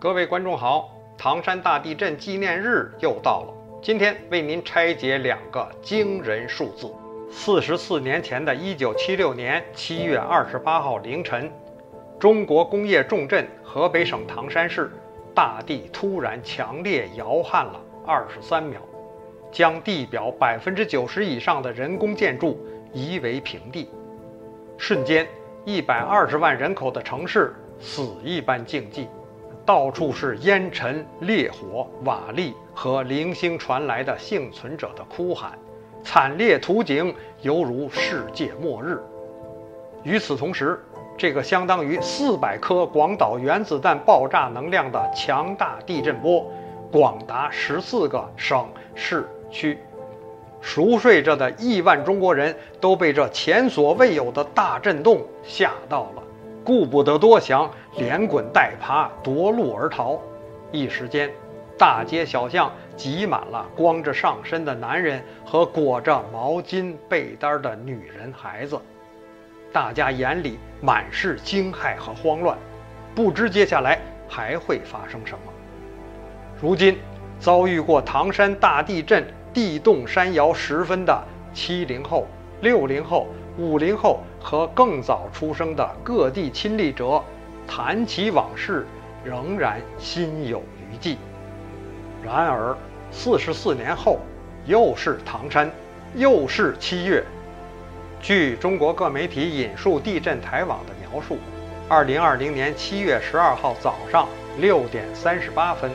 各位观众好，唐山大地震纪念日又到了。今天为您拆解两个惊人数字：四十四年前的一九七六年七月二十八号凌晨，中国工业重镇河北省唐山市，大地突然强烈摇撼了二十三秒，将地表百分之九十以上的人工建筑夷为平地。瞬间，一百二十万人口的城市死一般静寂。到处是烟尘、烈火、瓦砾和零星传来的幸存者的哭喊，惨烈图景犹如世界末日。与此同时，这个相当于四百颗广岛原子弹爆炸能量的强大地震波，广达十四个省市区，熟睡着的亿万中国人都被这前所未有的大震动吓到了。顾不得多想，连滚带爬夺路而逃。一时间，大街小巷挤满了光着上身的男人和裹着毛巾被单的女人、孩子。大家眼里满是惊骇和慌乱，不知接下来还会发生什么。如今，遭遇过唐山大地震、地动山摇十分的七零后、六零后。五零后和更早出生的各地亲历者谈起往事，仍然心有余悸。然而，四十四年后，又是唐山，又是七月。据中国各媒体引述地震台网的描述，二零二零年七月十二号早上六点三十八分，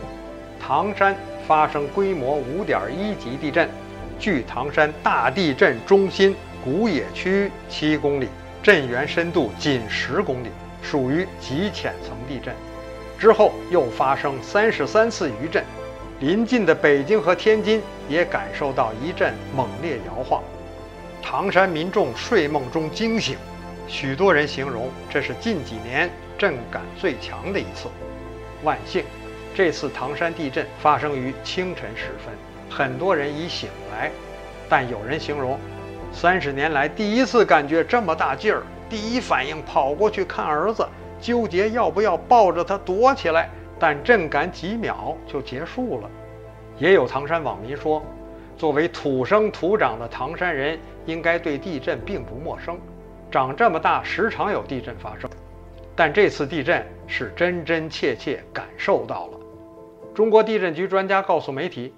唐山发生规模五点一级地震。距唐山大地震中心。古野区七公里，震源深度仅十公里，属于极浅层地震。之后又发生三十三次余震，临近的北京和天津也感受到一阵猛烈摇晃。唐山民众睡梦中惊醒，许多人形容这是近几年震感最强的一次。万幸，这次唐山地震发生于清晨时分，很多人已醒来，但有人形容。三十年来第一次感觉这么大劲儿，第一反应跑过去看儿子，纠结要不要抱着他躲起来，但震感几秒就结束了。也有唐山网民说，作为土生土长的唐山人，应该对地震并不陌生，长这么大时常有地震发生，但这次地震是真真切切感受到了。中国地震局专家告诉媒体。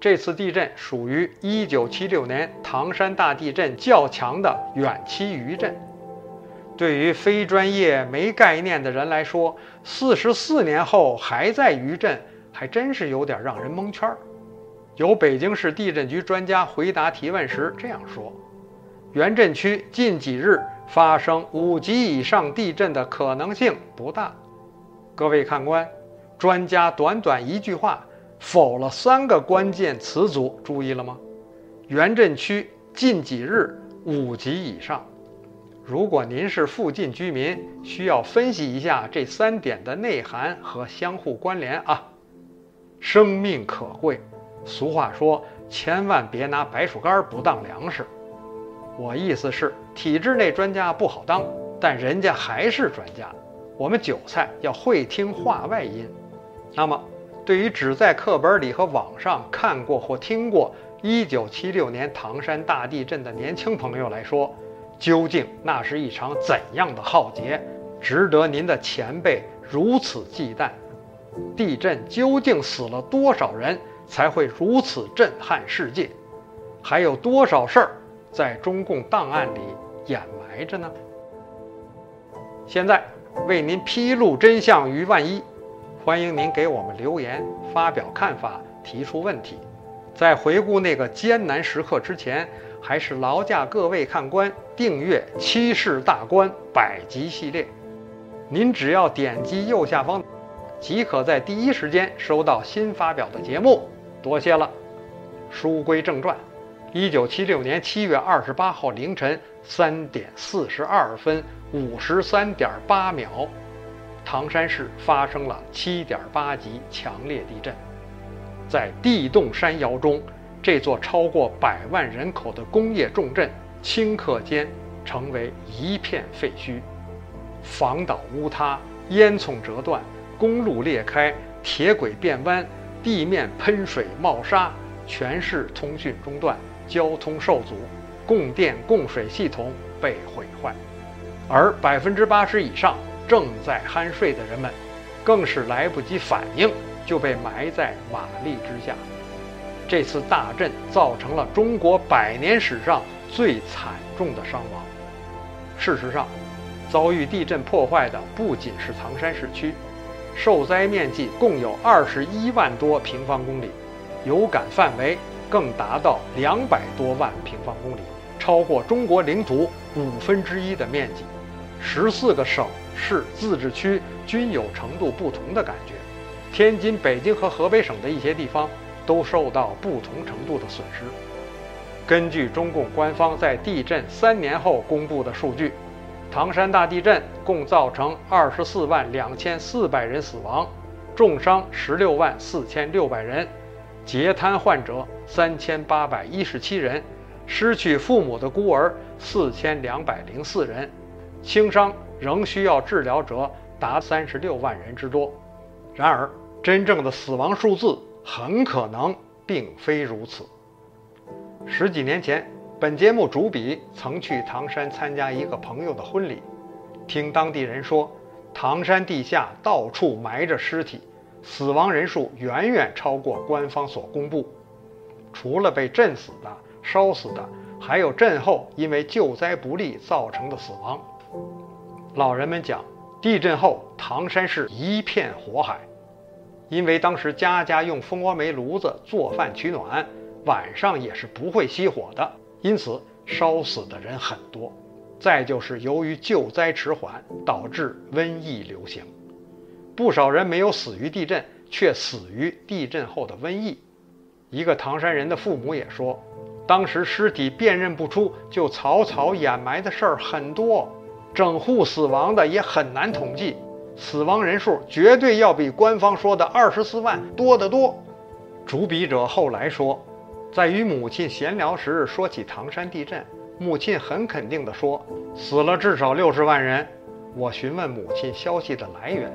这次地震属于1976年唐山大地震较强的远期余震。对于非专业没概念的人来说，四十四年后还在余震，还真是有点让人蒙圈。有北京市地震局专家回答提问时这样说：“原震区近几日发生五级以上地震的可能性不大。”各位看官，专家短短一句话。否了三个关键词组，注意了吗？原镇区近几日五级以上。如果您是附近居民，需要分析一下这三点的内涵和相互关联啊。生命可贵，俗话说，千万别拿白薯干不当粮食。我意思是，体制内专家不好当，但人家还是专家。我们韭菜要会听话外音。那么。对于只在课本里和网上看过或听过1976年唐山大地震的年轻朋友来说，究竟那是一场怎样的浩劫，值得您的前辈如此忌惮？地震究竟死了多少人才会如此震撼世界？还有多少事儿在中共档案里掩埋着呢？现在为您披露真相于万一。欢迎您给我们留言，发表看法，提出问题。在回顾那个艰难时刻之前，还是劳驾各位看官订阅《七世大观》百集系列。您只要点击右下方，即可在第一时间收到新发表的节目。多谢了。书归正传，一九七六年七月二十八号凌晨三点四十二分五十三点八秒。唐山市发生了7.8级强烈地震，在地动山摇中，这座超过百万人口的工业重镇顷刻间成为一片废墟，房倒屋塌，烟囱折断，公路裂开，铁轨变弯，地面喷水冒沙，全市通讯中断，交通受阻，供电供水系统被毁坏，而百分之八十以上正在酣睡的人们，更是来不及反应，就被埋在瓦砾之下。这次大震造成了中国百年史上最惨重的伤亡。事实上，遭遇地震破坏的不仅是唐山市区，受灾面积共有二十一万多平方公里，有感范围更达到两百多万平方公里，超过中国领土五分之一的面积。十四个省市自治区均有程度不同的感觉，天津、北京和河北省的一些地方。都受到不同程度的损失。根据中共官方在地震三年后公布的数据，唐山大地震共造成二十四万两千四百人死亡，重伤十六万四千六百人，截瘫患者三千八百一十七人，失去父母的孤儿四千两百零四人，轻伤仍需要治疗者达三十六万人之多。然而，真正的死亡数字。很可能并非如此。十几年前，本节目主笔曾去唐山参加一个朋友的婚礼，听当地人说，唐山地下到处埋着尸体，死亡人数远远超过官方所公布。除了被震死的、烧死的，还有震后因为救灾不力造成的死亡。老人们讲，地震后唐山市一片火海。因为当时家家用蜂窝煤炉子做饭取暖，晚上也是不会熄火的，因此烧死的人很多。再就是由于救灾迟缓，导致瘟疫流行，不少人没有死于地震，却死于地震后的瘟疫。一个唐山人的父母也说，当时尸体辨认不出，就草草掩埋的事儿很多，整户死亡的也很难统计。死亡人数绝对要比官方说的二十四万多得多。主笔者后来说，在与母亲闲聊时说起唐山地震，母亲很肯定地说，死了至少六十万人。我询问母亲消息的来源，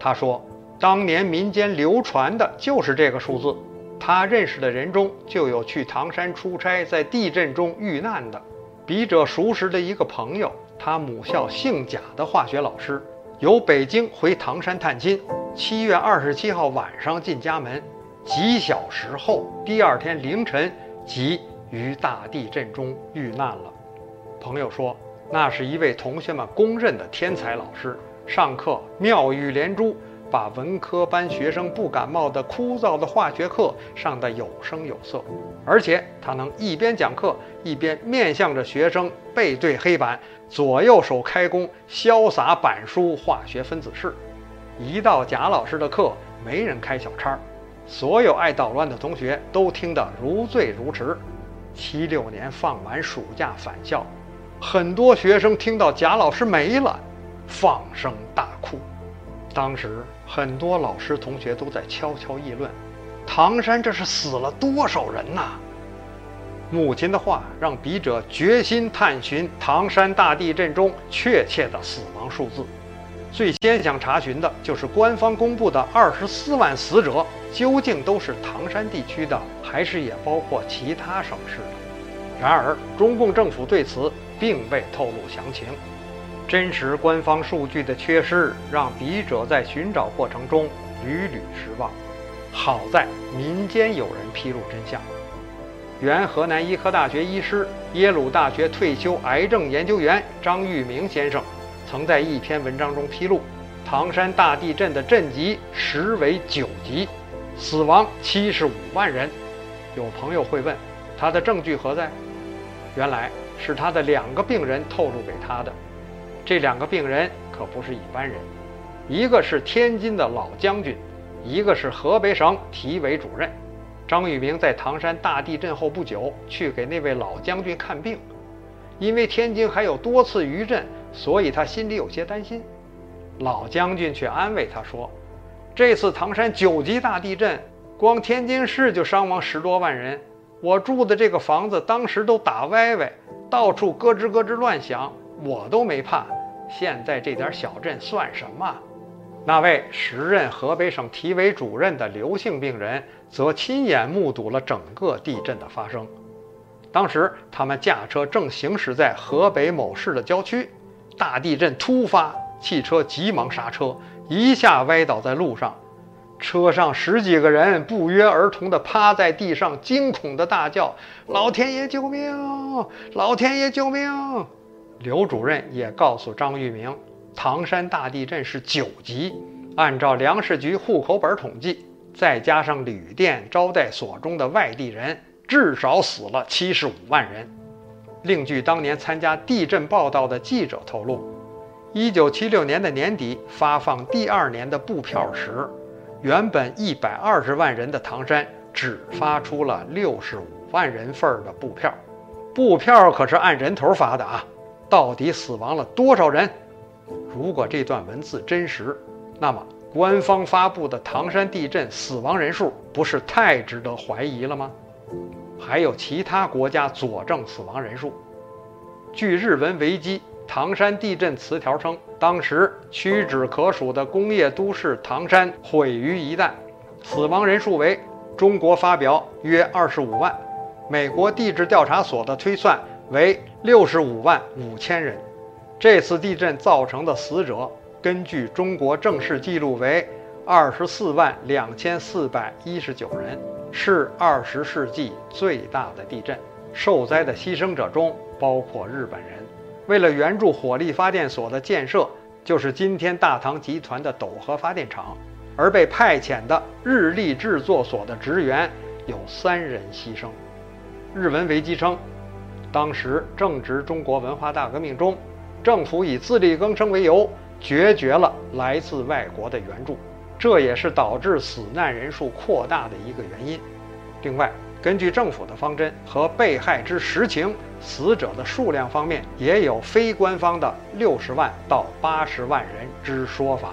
她说，当年民间流传的就是这个数字。他认识的人中就有去唐山出差在地震中遇难的。笔者熟识的一个朋友，他母校姓贾的化学老师。由北京回唐山探亲，七月二十七号晚上进家门，几小时后，第二天凌晨即于大地震中遇难了。朋友说，那是一位同学们公认的天才老师，上课妙语连珠，把文科班学生不感冒的枯燥的化学课上得有声有色，而且他能一边讲课，一边面向着学生背对黑板。左右手开弓，潇洒板书化学分子式。一到贾老师的课，没人开小差，所有爱捣乱的同学都听得如醉如痴。七六年放完暑假返校，很多学生听到贾老师没了，放声大哭。当时很多老师同学都在悄悄议论：唐山这是死了多少人呐？母亲的话让笔者决心探寻唐山大地震中确切的死亡数字。最先想查询的就是官方公布的二十四万死者究竟都是唐山地区的，还是也包括其他省市的？然而，中共政府对此并未透露详情。真实官方数据的缺失，让笔者在寻找过程中屡屡失望。好在民间有人披露真相。原河南医科大学医师、耶鲁大学退休癌症研究员张玉明先生，曾在一篇文章中披露，唐山大地震的震级实为九级，死亡七十五万人。有朋友会问，他的证据何在？原来是他的两个病人透露给他的。这两个病人可不是一般人，一个是天津的老将军，一个是河北省体委主任。张玉明在唐山大地震后不久去给那位老将军看病，因为天津还有多次余震，所以他心里有些担心。老将军却安慰他说：“这次唐山九级大地震，光天津市就伤亡十多万人。我住的这个房子当时都打歪歪，到处咯吱咯吱乱响，我都没怕。现在这点小震算什么？”那位时任河北省体委主任的刘姓病人，则亲眼目睹了整个地震的发生。当时他们驾车正行驶在河北某市的郊区，大地震突发，汽车急忙刹车，一下歪倒在路上。车上十几个人不约而同地趴在地上，惊恐地大叫：“老天爷救命！老天爷救命！”刘主任也告诉张玉明，唐山大地震是九级，按照粮食局户口本统计，再加上旅店招待所中的外地人，至少死了七十五万人。另据当年参加地震报道的记者透露，一九七六年的年底发放第二年的布票时。原本一百二十万人的唐山，只发出了六十五万人份的布票。布票可是按人头发的啊！到底死亡了多少人？如果这段文字真实，那么官方发布的唐山地震死亡人数不是太值得怀疑了吗？还有其他国家佐证死亡人数。据日文维基。唐山地震词条称，当时屈指可数的工业都市唐山毁于一旦，死亡人数为中国发表约二十五万，美国地质调查所的推算为六十五万五千人。这次地震造成的死者，根据中国正式记录为二十四万两千四百一十九人，是二十世纪最大的地震。受灾的牺牲者中包括日本人。为了援助火力发电所的建设，就是今天大唐集团的斗河发电厂，而被派遣的日立制作所的职员有三人牺牲。日文维基称，当时正值中国文化大革命中，政府以自力更生为由，决绝了来自外国的援助，这也是导致死难人数扩大的一个原因。另外，根据政府的方针和被害之实情，死者的数量方面也有非官方的六十万到八十万人之说法。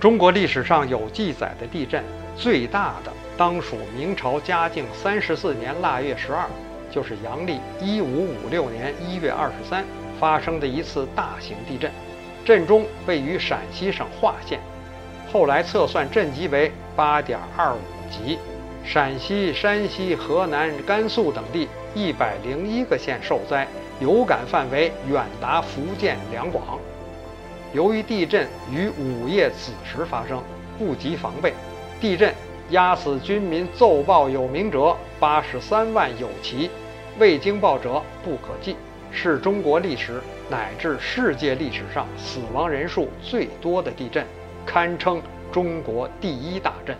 中国历史上有记载的地震最大的，当属明朝嘉靖三十四年腊月十二，就是阳历一五五六年一月二十三发生的一次大型地震，震中位于陕西省华县，后来测算震级为八点二五级。陕西、山西、河南、甘肃等地一百零一个县受灾，有感范围远达福建两广。由于地震于午夜子时发生，不及防备，地震压死军民奏报有名者八十三万有奇，未经报者不可计，是中国历史乃至世界历史上死亡人数最多的地震，堪称中国第一大震。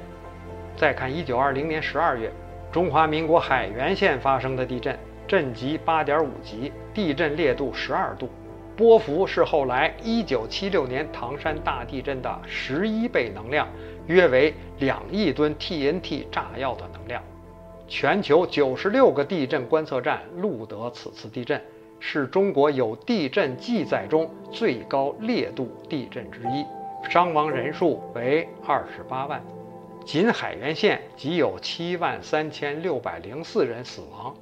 再看一九二零年十二月，中华民国海原县发生的地震，震级八点五级，地震烈度十二度，波幅是后来一九七六年唐山大地震的十一倍能量，约为两亿吨 TNT 炸药的能量。全球九十六个地震观测站录得此次地震，是中国有地震记载中最高烈度地震之一，伤亡人数为二十八万。仅海原县即有七万三千六百零四人死亡。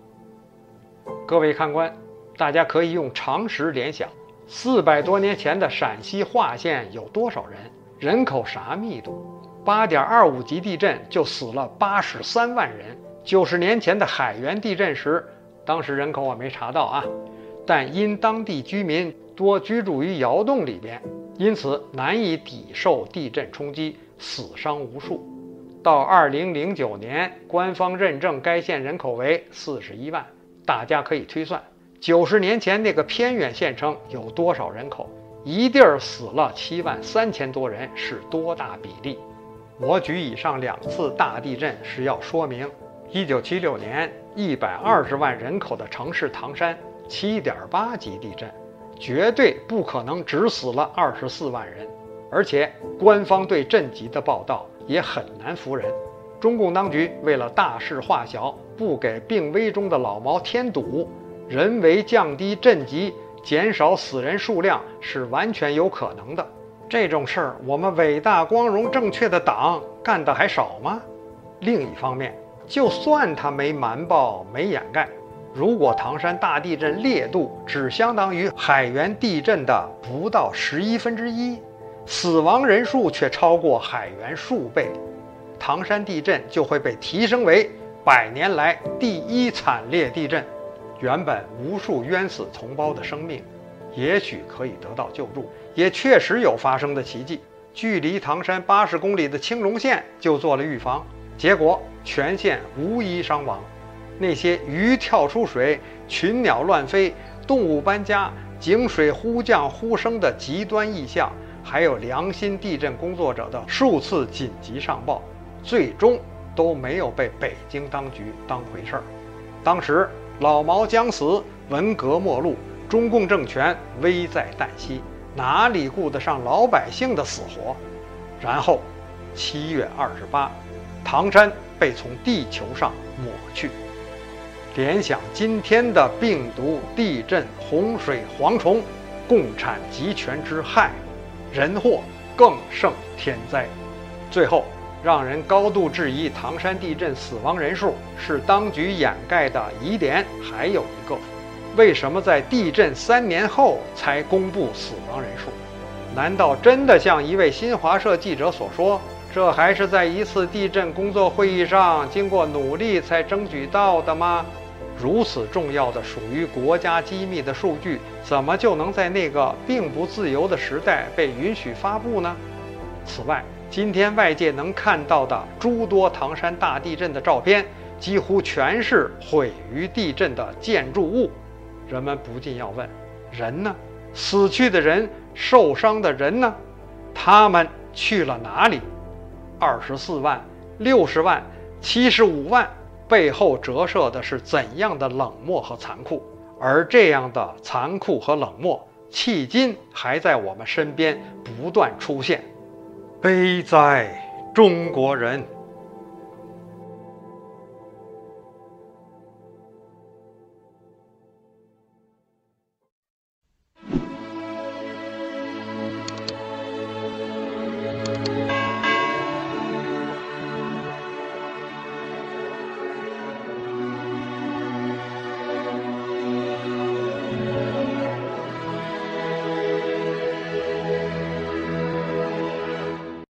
各位看官，大家可以用常识联想：四百多年前的陕西华县有多少人？人口啥密度？八点二五级地震就死了八十三万人。九十年前的海原地震时，当时人口我没查到啊，但因当地居民多居住于窑洞里边，因此难以抵受地震冲击，死伤无数。到二零零九年，官方认证该县人口为四十一万。大家可以推算，九十年前那个偏远县城有多少人口？一地儿死了七万三千多人，是多大比例？我举以上两次大地震是要说明，一九七六年一百二十万人口的城市唐山七点八级地震，绝对不可能只死了二十四万人。而且官方对震级的报道。也很难服人。中共当局为了大事化小，不给病危中的老毛添堵，人为降低震级，减少死人数量是完全有可能的。这种事儿，我们伟大、光荣、正确的党干的还少吗？另一方面，就算他没瞒报、没掩盖，如果唐山大地震烈度只相当于海原地震的不到十一分之一。死亡人数却超过海源数倍，唐山地震就会被提升为百年来第一惨烈地震。原本无数冤死同胞的生命，也许可以得到救助，也确实有发生的奇迹。距离唐山八十公里的青龙县就做了预防，结果全县无一伤亡。那些鱼跳出水、群鸟乱飞、动物搬家、井水忽降忽升的极端异象，还有良心地震工作者的数次紧急上报，最终都没有被北京当局当回事儿。当时老毛将死，文革末路，中共政权危在旦夕，哪里顾得上老百姓的死活？然后，七月二十八，唐山被从地球上抹去。联想今天的病毒、地震、洪水、蝗虫，共产集权之害，人祸更胜天灾。最后，让人高度质疑唐山地震死亡人数是当局掩盖的疑点，还有一个：为什么在地震三年后才公布死亡人数？难道真的像一位新华社记者所说，这还是在一次地震工作会议上经过努力才争取到的吗？如此重要的、属于国家机密的数据，怎么就能在那个并不自由的时代被允许发布呢？此外，今天外界能看到的诸多唐山大地震的照片，几乎全是毁于地震的建筑物。人们不禁要问：人呢？死去的人、受伤的人呢？他们去了哪里？二十四万、六十万、七十五万。背后折射的是怎样的冷漠和残酷？而这样的残酷和冷漠，迄今还在我们身边不断出现。悲哉，中国人！